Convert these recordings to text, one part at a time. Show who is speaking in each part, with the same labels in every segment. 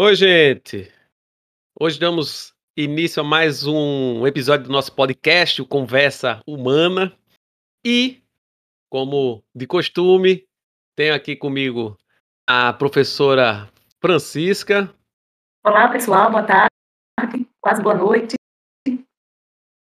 Speaker 1: Oi, gente. Hoje damos início a mais um episódio do nosso podcast, o Conversa Humana. E, como de costume, tenho aqui comigo a professora Francisca.
Speaker 2: Olá, pessoal, boa tarde, quase boa noite.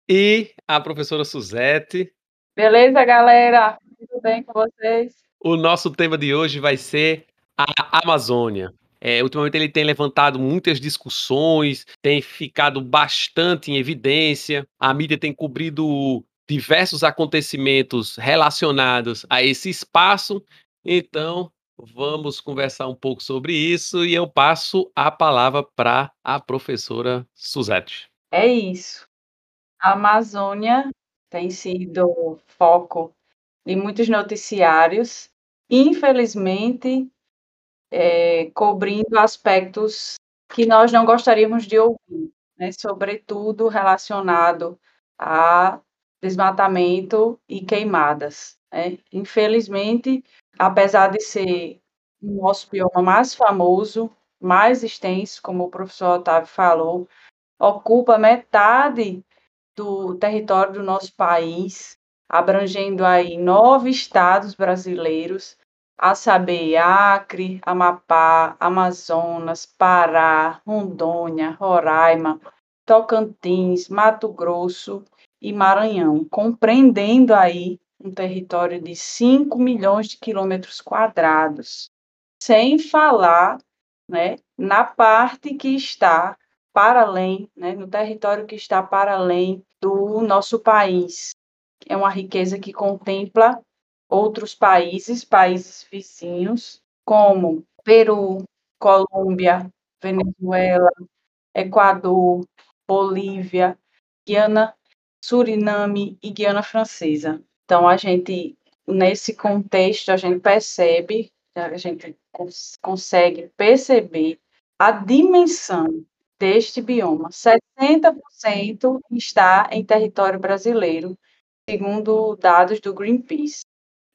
Speaker 1: E a professora Suzete.
Speaker 3: Beleza, galera? Tudo bem com vocês?
Speaker 1: O nosso tema de hoje vai ser a Amazônia. É, ultimamente ele tem levantado muitas discussões, tem ficado bastante em evidência, a mídia tem cobrido diversos acontecimentos relacionados a esse espaço, então vamos conversar um pouco sobre isso e eu passo a palavra para a professora Suzete.
Speaker 3: É isso. A Amazônia tem sido foco de muitos noticiários. Infelizmente, é, cobrindo aspectos que nós não gostaríamos de ouvir, né? sobretudo relacionado a desmatamento e queimadas. Né? Infelizmente, apesar de ser o nosso bioma mais famoso, mais extenso, como o professor Otávio falou, ocupa metade do território do nosso país, abrangendo aí nove estados brasileiros, a saber Acre, Amapá, Amazonas, Pará, Rondônia, Roraima, Tocantins, Mato Grosso e Maranhão, compreendendo aí um território de 5 milhões de quilômetros quadrados, sem falar né, na parte que está para além, né, no território que está para além do nosso país. É uma riqueza que contempla outros países, países vizinhos, como Peru, Colômbia, Venezuela, Equador, Bolívia, Guiana, Suriname e Guiana Francesa. Então, a gente, nesse contexto, a gente percebe, a gente cons consegue perceber a dimensão deste bioma. 60% está em território brasileiro, segundo dados do Greenpeace.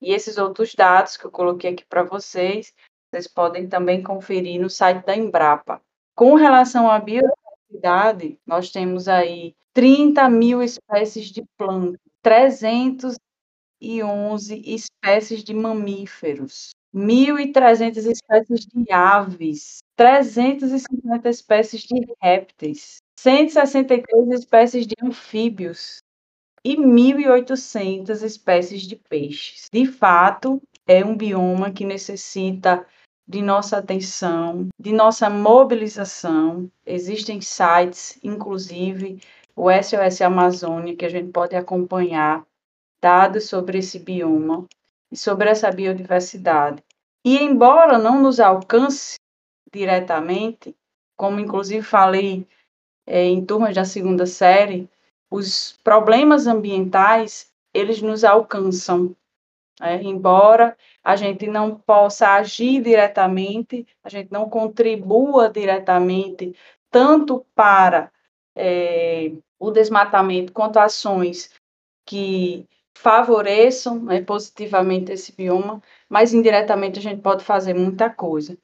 Speaker 3: E esses outros dados que eu coloquei aqui para vocês, vocês podem também conferir no site da Embrapa. Com relação à biodiversidade, nós temos aí 30 mil espécies de plantas, 311 espécies de mamíferos, 1.300 espécies de aves, 350 espécies de répteis, 163 espécies de anfíbios, e 1.800 espécies de peixes. De fato, é um bioma que necessita de nossa atenção, de nossa mobilização. Existem sites, inclusive o SOS Amazônia, que a gente pode acompanhar dados sobre esse bioma e sobre essa biodiversidade. E embora não nos alcance diretamente, como inclusive falei é, em turmas da segunda série, os problemas ambientais eles nos alcançam. Né? Embora a gente não possa agir diretamente, a gente não contribua diretamente tanto para é, o desmatamento quanto ações que favoreçam né, positivamente esse bioma, mas indiretamente a gente pode fazer muita coisa.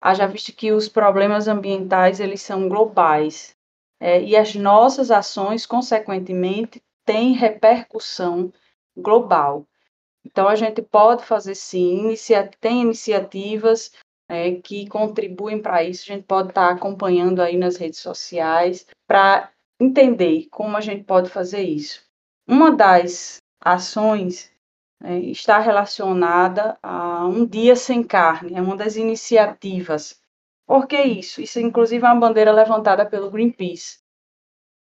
Speaker 3: Haja visto que os problemas ambientais eles são globais, é, e as nossas ações, consequentemente, têm repercussão global. Então, a gente pode fazer sim, inicia tem iniciativas é, que contribuem para isso, a gente pode estar tá acompanhando aí nas redes sociais para entender como a gente pode fazer isso. Uma das ações é, está relacionada a um dia sem carne, é uma das iniciativas por que isso? Isso, inclusive, é uma bandeira levantada pelo Greenpeace.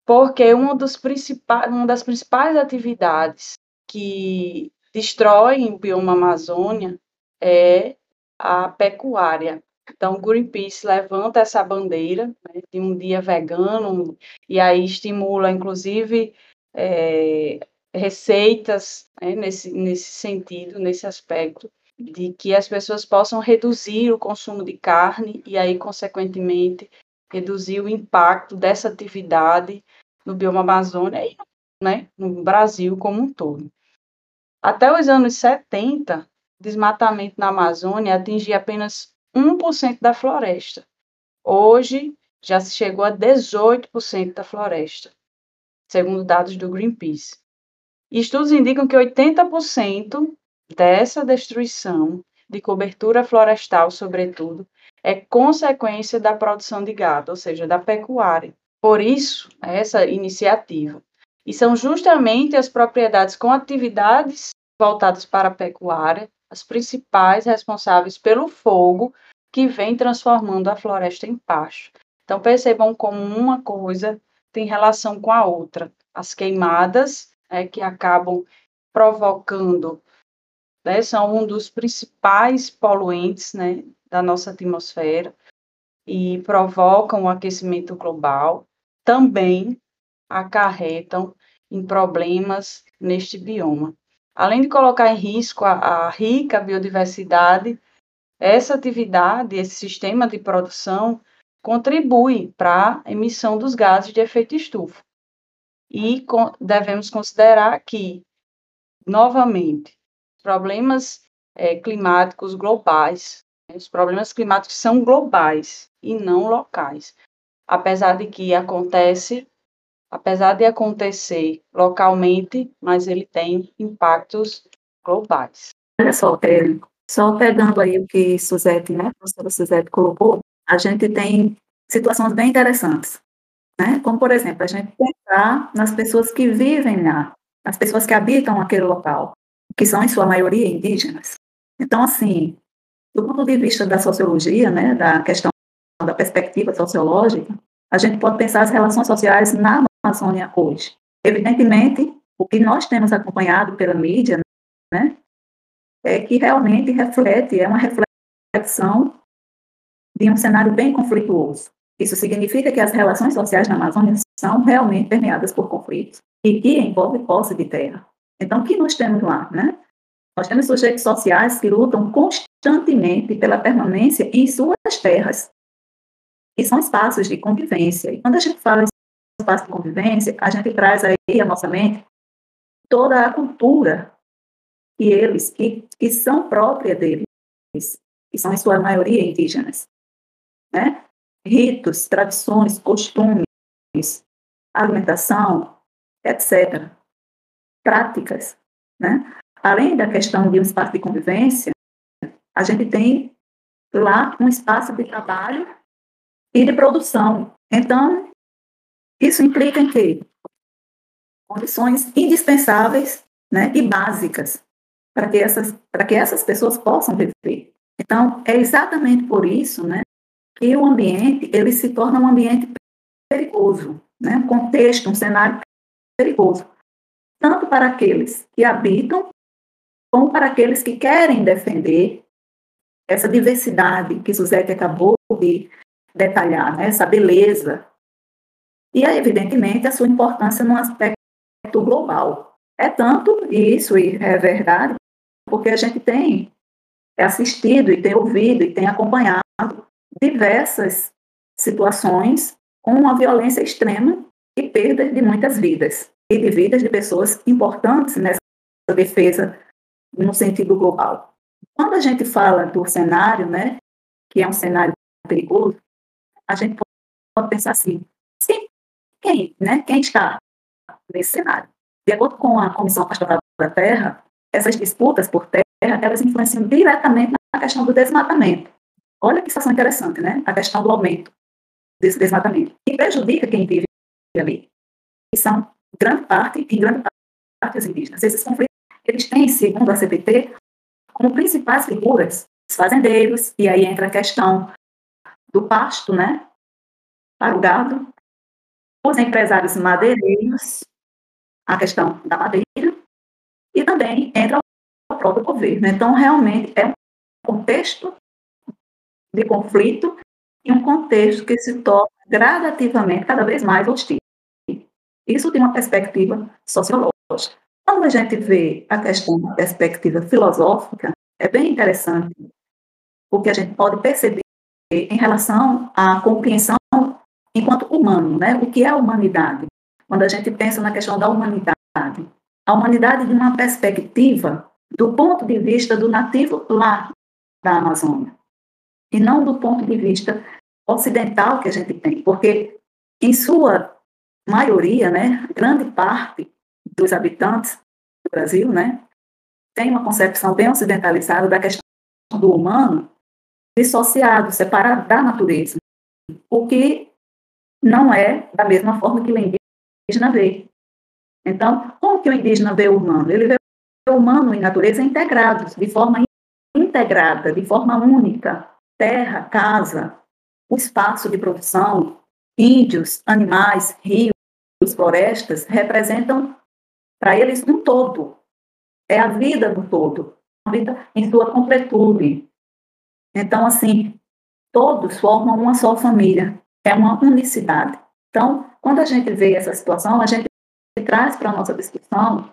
Speaker 3: Porque uma, dos principais, uma das principais atividades que destroem o bioma Amazônia é a pecuária. Então, o Greenpeace levanta essa bandeira né, de um dia vegano e aí estimula, inclusive, é, receitas né, nesse, nesse sentido, nesse aspecto de que as pessoas possam reduzir o consumo de carne e aí, consequentemente, reduzir o impacto dessa atividade no bioma Amazônia e né, no Brasil como um todo. Até os anos 70, desmatamento na Amazônia atingia apenas 1% da floresta. Hoje já se chegou a 18% da floresta, segundo dados do Greenpeace. Estudos indicam que 80% dessa destruição de cobertura florestal, sobretudo, é consequência da produção de gado, ou seja, da pecuária. Por isso, essa iniciativa. E são justamente as propriedades com atividades voltadas para a pecuária as principais responsáveis pelo fogo que vem transformando a floresta em pasto. Então, percebam como uma coisa tem relação com a outra. As queimadas é, que acabam provocando, né, são um dos principais poluentes né, da nossa atmosfera e provocam o aquecimento global, também acarretam em problemas neste bioma. Além de colocar em risco a, a rica biodiversidade, essa atividade, esse sistema de produção, contribui para a emissão dos gases de efeito estufa. E devemos considerar que, novamente, problemas é, climáticos globais, né, os problemas climáticos são globais e não locais. Apesar de que acontece apesar de acontecer localmente, mas ele tem impactos globais.
Speaker 2: Olha só, só pegando aí o que Suzette, né, a professora Suzette colocou, a gente tem situações bem interessantes, né? Como, por exemplo, a gente pensar nas pessoas que vivem lá, as pessoas que habitam aquele local, que são, em sua maioria, indígenas. Então, assim, do ponto de vista da sociologia, né, da questão da perspectiva sociológica, a gente pode pensar as relações sociais na Amazônia hoje. Evidentemente, o que nós temos acompanhado pela mídia, né, é que realmente reflete, é uma reflexão de um cenário bem conflituoso. Isso significa que as relações sociais na Amazônia são realmente permeadas por conflitos e que envolvem posse de terra. Então, o que nós temos lá, né? Nós temos sujeitos sociais que lutam constantemente pela permanência em suas terras, e são espaços de convivência. E quando a gente fala espaço de convivência, a gente traz aí à nossa mente toda a cultura que eles, que, que são própria deles, que são em sua maioria indígenas, né? Ritos, tradições, costumes, alimentação, etc. Práticas, né? Além da questão de um espaço de convivência, a gente tem lá um espaço de trabalho e de produção. Então, isso implica em quê? Condições indispensáveis né, e básicas para que, essas, para que essas pessoas possam viver. Então, é exatamente por isso né, que o ambiente ele se torna um ambiente perigoso, né, um contexto, um cenário perigoso, tanto para aqueles que habitam, como para aqueles que querem defender essa diversidade que Suzette acabou de detalhar, né, essa beleza. E, evidentemente, a sua importância no aspecto global. É tanto isso, e é verdade, porque a gente tem assistido e tem ouvido e tem acompanhado diversas situações com uma violência extrema e perda de muitas vidas, e de vidas de pessoas importantes nessa defesa no sentido global. Quando a gente fala do cenário, né, que é um cenário perigoso, a gente pode pensar assim, sim, quem, né? Quem está nesse cenário? De acordo com a Comissão Pastoral da Terra, essas disputas por terra, elas influenciam diretamente na questão do desmatamento. Olha que situação interessante, né? A questão do aumento desse desmatamento. E prejudica quem vive ali. E são grande parte, em grande parte, os indígenas. Esses conflitos, eles têm, segundo a CPT, como principais figuras os fazendeiros, e aí entra a questão do pasto, né? Para o gado, os empresários madeireiros, a questão da madeira, e também entra o próprio governo. Então, realmente, é um contexto de conflito e um contexto que se torna gradativamente cada vez mais hostil. Isso tem uma perspectiva sociológica. Quando a gente vê a questão da perspectiva filosófica, é bem interessante, porque a gente pode perceber em relação à compreensão enquanto humano, né? O que é a humanidade? Quando a gente pensa na questão da humanidade, a humanidade de uma perspectiva do ponto de vista do nativo lá da Amazônia, e não do ponto de vista ocidental que a gente tem, porque em sua maioria, né, grande parte dos habitantes do Brasil, né, tem uma concepção bem ocidentalizada da questão do humano dissociado, separado da natureza, o que não é da mesma forma que o indígena vê. Então, como que o indígena vê o humano? Ele vê o humano e natureza integrados, de forma integrada, de forma única. Terra, casa, o espaço de produção, índios, animais, rios, florestas, representam para eles um todo. É a vida do todo, a vida em sua completude. Então, assim, todos formam uma só família, é uma unicidade. Então, quando a gente vê essa situação, a gente traz para a nossa discussão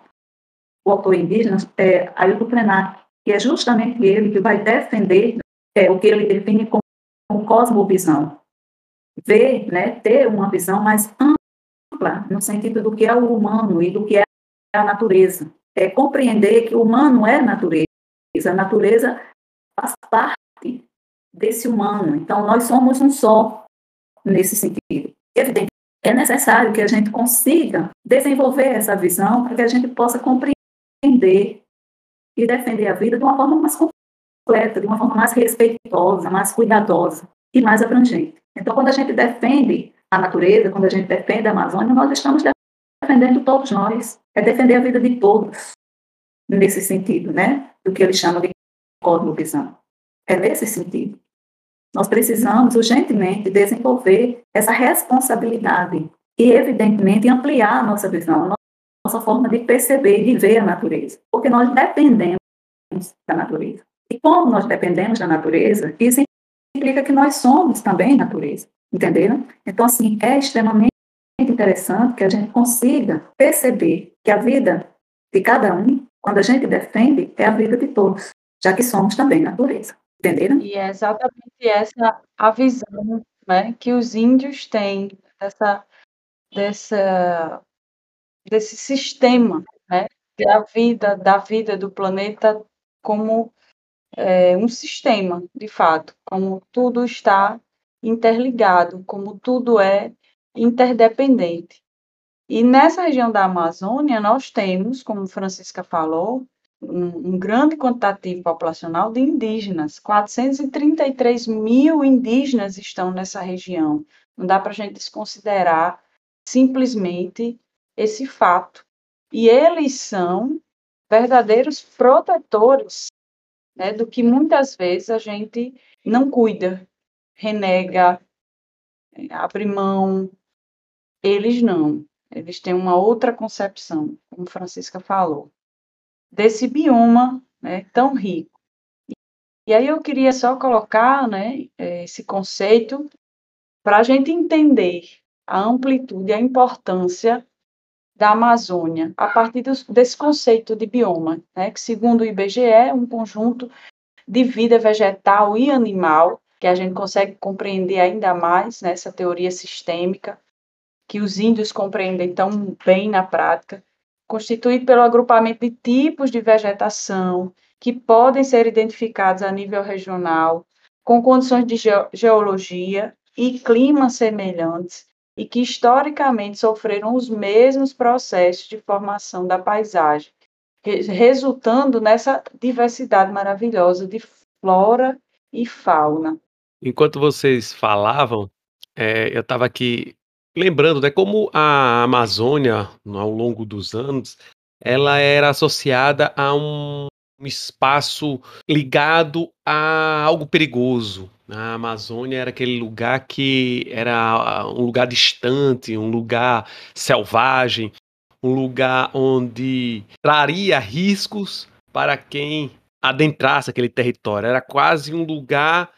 Speaker 2: o autor indígena, é, Ailton Krenak, que é justamente ele que vai defender é, o que ele define como, como cosmovisão. Ver, né, ter uma visão mais ampla no sentido do que é o humano e do que é a natureza. É compreender que o humano é natureza, a natureza faz parte desse humano. Então, nós somos um só nesse sentido. Evidente, é necessário que a gente consiga desenvolver essa visão para que a gente possa compreender e defender a vida de uma forma mais completa, de uma forma mais respeitosa, mais cuidadosa e mais abrangente. Então, quando a gente defende a natureza, quando a gente defende a Amazônia, nós estamos defendendo todos nós. É defender a vida de todos, nesse sentido, né? Do que eles chamam de cosmovisão. É nesse sentido. Nós precisamos urgentemente desenvolver essa responsabilidade e, evidentemente, ampliar a nossa visão, a nossa forma de perceber de ver a natureza, porque nós dependemos da natureza. E como nós dependemos da natureza, isso implica que nós somos também natureza, entenderam? Então, assim, é extremamente interessante que a gente consiga perceber que a vida de cada um, quando a gente defende, é a vida de todos, já que somos também natureza. Entenderam?
Speaker 3: E é exatamente essa a visão né, que os índios têm dessa, dessa, desse sistema né, da vida, da vida do planeta como é, um sistema, de fato, como tudo está interligado, como tudo é interdependente. E nessa região da Amazônia, nós temos, como Francisca falou, um, um grande quantitativo populacional de indígenas. 433 mil indígenas estão nessa região. Não dá para a gente desconsiderar simplesmente esse fato. E eles são verdadeiros protetores né, do que muitas vezes a gente não cuida, renega, abre mão. Eles não. Eles têm uma outra concepção, como Francisca falou desse bioma né, tão rico. E aí eu queria só colocar né, esse conceito para a gente entender a amplitude e a importância da Amazônia a partir dos, desse conceito de bioma, né, que segundo o IBGE é um conjunto de vida vegetal e animal que a gente consegue compreender ainda mais nessa né, teoria sistêmica que os índios compreendem tão bem na prática constituído pelo agrupamento de tipos de vegetação que podem ser identificados a nível regional, com condições de geologia e clima semelhantes e que historicamente sofreram os mesmos processos de formação da paisagem, resultando nessa diversidade maravilhosa de flora e fauna.
Speaker 1: Enquanto vocês falavam, é, eu estava aqui Lembrando, né, como a Amazônia, ao longo dos anos, ela era associada a um espaço ligado a algo perigoso. A Amazônia era aquele lugar que era um lugar distante, um lugar selvagem, um lugar onde traria riscos para quem adentrasse aquele território. Era quase um lugar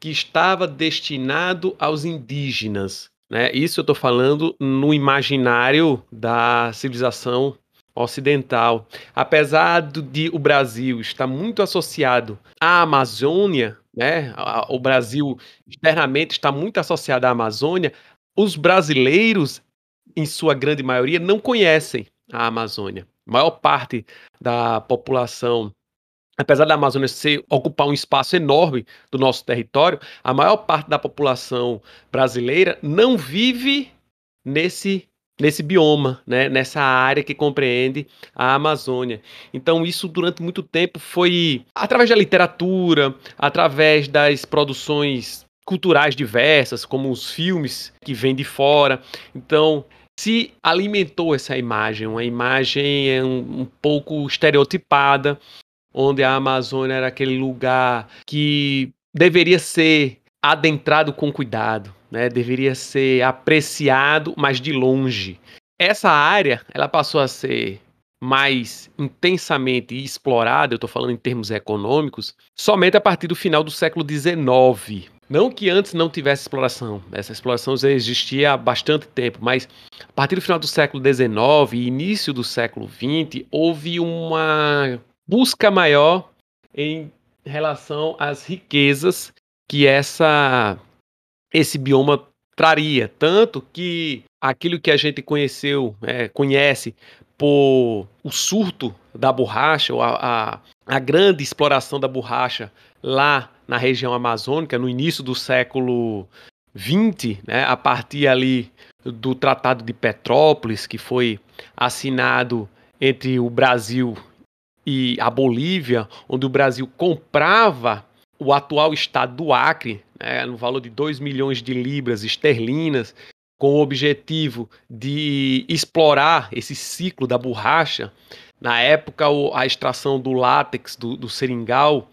Speaker 1: que estava destinado aos indígenas. Né? Isso eu estou falando no imaginário da civilização ocidental. Apesar de o Brasil estar muito associado à Amazônia, né? o Brasil externamente está muito associado à Amazônia, os brasileiros, em sua grande maioria, não conhecem a Amazônia. A maior parte da população apesar da Amazônia ser, ocupar um espaço enorme do nosso território, a maior parte da população brasileira não vive nesse nesse bioma, né, nessa área que compreende a Amazônia. Então isso durante muito tempo foi através da literatura, através das produções culturais diversas, como os filmes que vêm de fora. Então se alimentou essa imagem, uma imagem um, um pouco estereotipada onde a Amazônia era aquele lugar que deveria ser adentrado com cuidado, né? Deveria ser apreciado, mas de longe. Essa área, ela passou a ser mais intensamente explorada, eu estou falando em termos econômicos, somente a partir do final do século XIX. Não que antes não tivesse exploração, essa exploração já existia há bastante tempo, mas a partir do final do século XIX e início do século XX, houve uma busca maior em relação às riquezas que essa esse bioma traria, tanto que aquilo que a gente conheceu, é, conhece por o surto da borracha, ou a, a, a grande exploração da borracha lá na região amazônica, no início do século XX, né, a partir ali do Tratado de Petrópolis, que foi assinado entre o Brasil e a Bolívia, onde o Brasil comprava o atual estado do Acre, né, no valor de 2 milhões de libras esterlinas, com o objetivo de explorar esse ciclo da borracha. Na época, a extração do látex, do, do seringal,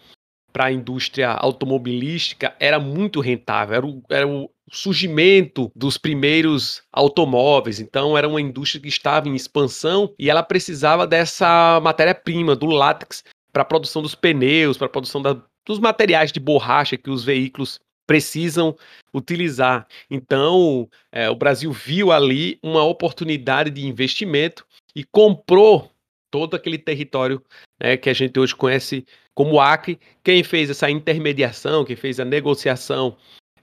Speaker 1: para a indústria automobilística era muito rentável, era o, era o surgimento dos primeiros automóveis. Então, era uma indústria que estava em expansão e ela precisava dessa matéria-prima, do látex, para a produção dos pneus, para a produção da, dos materiais de borracha que os veículos precisam utilizar. Então, é, o Brasil viu ali uma oportunidade de investimento e comprou todo aquele território né, que a gente hoje conhece como Acre. Quem fez essa intermediação, quem fez a negociação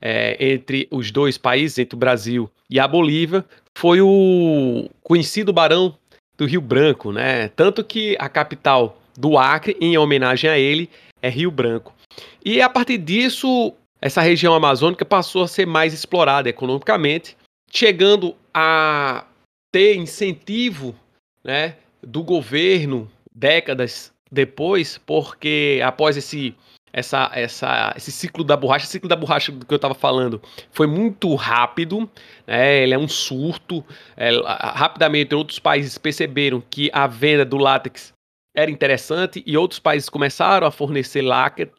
Speaker 1: é, entre os dois países, entre o Brasil e a Bolívia, foi o conhecido Barão do Rio Branco, né? Tanto que a capital do Acre, em homenagem a ele, é Rio Branco. E a partir disso, essa região amazônica passou a ser mais explorada economicamente, chegando a ter incentivo né, do governo décadas depois, porque após esse essa, essa, esse ciclo da borracha, esse ciclo da borracha do que eu estava falando, foi muito rápido, né? ele é um surto. É, rapidamente, outros países perceberam que a venda do látex era interessante e outros países começaram a fornecer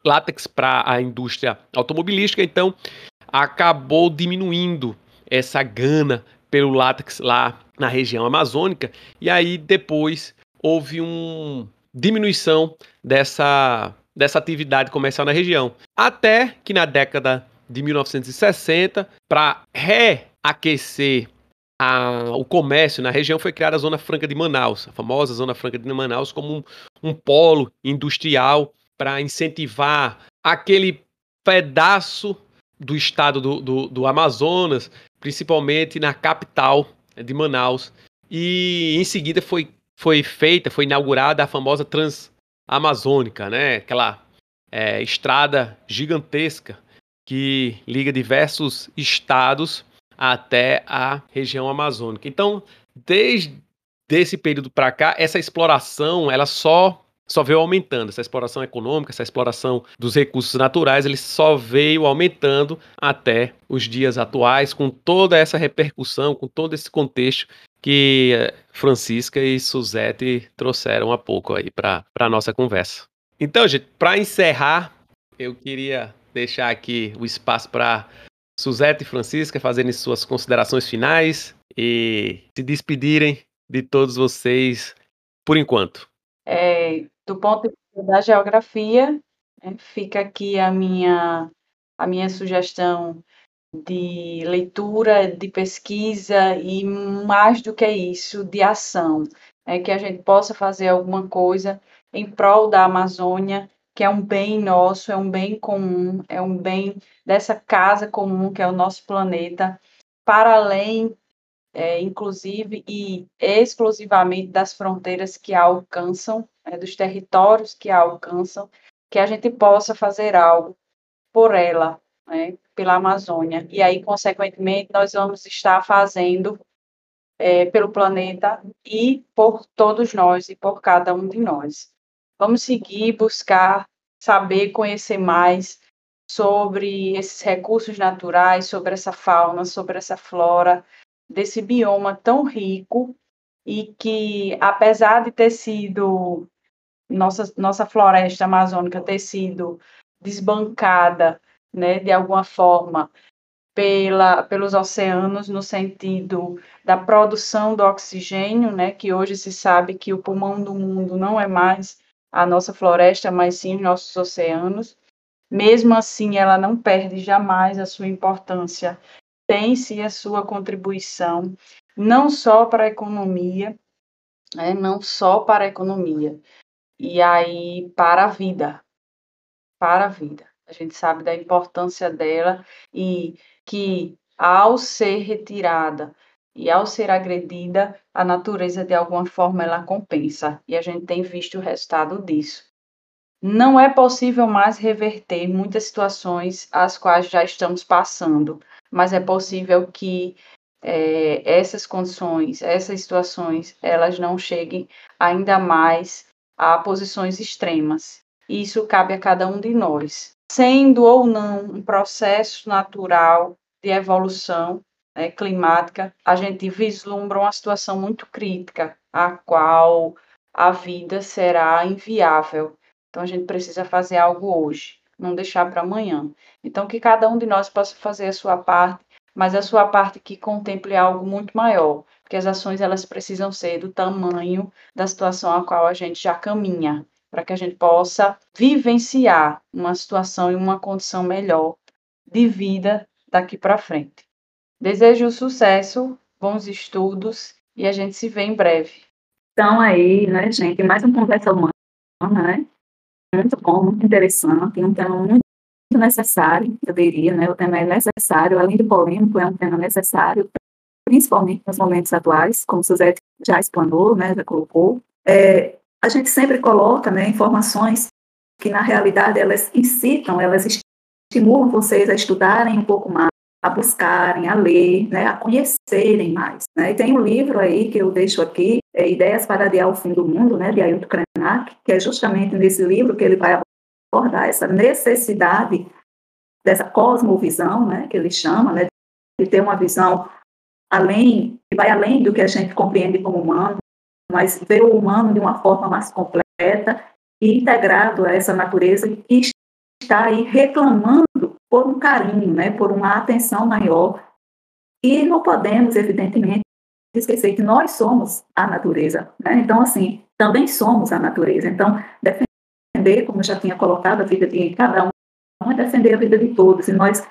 Speaker 1: látex para a indústria automobilística, então acabou diminuindo essa gana pelo látex lá na região amazônica, e aí depois houve uma diminuição dessa, dessa atividade comercial na região. Até que na década de 1960, para reaquecer a, o comércio na região, foi criada a Zona Franca de Manaus, a famosa Zona Franca de Manaus, como um, um polo industrial para incentivar aquele pedaço do estado do, do, do Amazonas, principalmente na capital de Manaus. E em seguida foi, foi feita, foi inaugurada a famosa Transamazônica, né? aquela é, estrada gigantesca que liga diversos estados até a região amazônica. Então, desde esse período para cá, essa exploração ela só só veio aumentando. Essa exploração econômica, essa exploração dos recursos naturais, ele só veio aumentando até os dias atuais, com toda essa repercussão, com todo esse contexto que eh, Francisca e Suzette trouxeram há pouco aí para a nossa conversa. Então, gente, para encerrar, eu queria deixar aqui o espaço para Suzete e Francisca fazerem suas considerações finais e se despedirem de todos vocês por enquanto.
Speaker 3: É, do ponto de vista da geografia, né, fica aqui a minha, a minha sugestão de leitura, de pesquisa e mais do que isso, de ação, é que a gente possa fazer alguma coisa em prol da Amazônia que é um bem nosso, é um bem comum, é um bem dessa casa comum que é o nosso planeta, para além é, inclusive e exclusivamente das fronteiras que a alcançam, é, dos territórios que a alcançam, que a gente possa fazer algo por ela, né, pela Amazônia. E aí, consequentemente, nós vamos estar fazendo é, pelo planeta e por todos nós e por cada um de nós. Vamos seguir, buscar, saber, conhecer mais sobre esses recursos naturais, sobre essa fauna, sobre essa flora, desse bioma tão rico e que, apesar de ter sido nossa, nossa floresta amazônica ter sido desbancada, né, de alguma forma, pela, pelos oceanos no sentido da produção do oxigênio, né, que hoje se sabe que o pulmão do mundo não é mais a nossa floresta, mas sim os nossos oceanos. Mesmo assim, ela não perde jamais a sua importância, tem sim a sua contribuição, não só para a economia, né, não só para a economia, e aí para a vida, para a vida. A gente sabe da importância dela e que ao ser retirada e ao ser agredida, a natureza de alguma forma ela compensa e a gente tem visto o resultado disso. Não é possível mais reverter muitas situações às quais já estamos passando, mas é possível que é, essas condições, essas situações, elas não cheguem ainda mais a posições extremas. Isso cabe a cada um de nós sendo ou não um processo natural de evolução né, climática, a gente vislumbra uma situação muito crítica, a qual a vida será inviável. Então a gente precisa fazer algo hoje, não deixar para amanhã. Então que cada um de nós possa fazer a sua parte, mas a sua parte que contemple algo muito maior, porque as ações elas precisam ser do tamanho da situação a qual a gente já caminha para que a gente possa vivenciar uma situação e uma condição melhor de vida daqui para frente. Desejo sucesso, bons estudos e a gente se vê em breve.
Speaker 2: Então aí, né, gente, mais uma conversa humana, né? Muito bom, muito interessante, um tema muito necessário, eu diria, né? O tema é necessário, além de polêmico, é um tema necessário, principalmente nos momentos atuais, como Suzette já explanou, né, já colocou. É, a gente sempre coloca né, informações que, na realidade, elas incitam, elas estimulam vocês a estudarem um pouco mais, a buscarem, a ler, né, a conhecerem mais. Né? E tem um livro aí que eu deixo aqui, é Ideias para Adiar o Fim do Mundo, né, de Ailton Krenak, que é justamente nesse livro que ele vai abordar essa necessidade dessa cosmovisão, né, que ele chama, né, de ter uma visão além, que vai além do que a gente compreende como humano, mas ver o humano de uma forma mais completa e integrado a essa natureza que está aí reclamando por um carinho, né, por uma atenção maior. E não podemos, evidentemente, esquecer que nós somos a natureza. Né? Então, assim, também somos a natureza. Então, defender, como já tinha colocado, a vida de cada um, é defender a vida de todos. E nós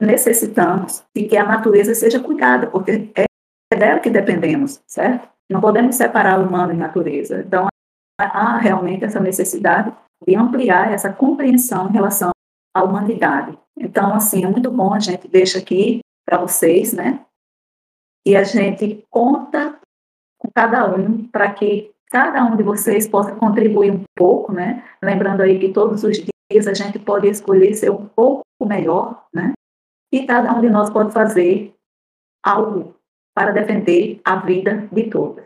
Speaker 2: necessitamos de que a natureza seja cuidada, porque é dela que dependemos, certo? Não podemos separar humano e natureza. Então, há realmente essa necessidade de ampliar essa compreensão em relação à humanidade. Então, assim, é muito bom a gente deixa aqui para vocês, né? E a gente conta com cada um para que cada um de vocês possa contribuir um pouco, né? Lembrando aí que todos os dias a gente pode escolher ser um pouco melhor, né? E cada um de nós pode fazer algo para defender a vida de todos.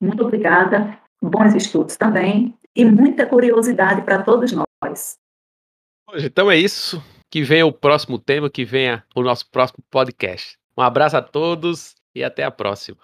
Speaker 2: Muito obrigada, bons estudos também e muita curiosidade para todos nós.
Speaker 1: Hoje, então é isso. Que venha o próximo tema, que venha o nosso próximo podcast. Um abraço a todos e até a próxima.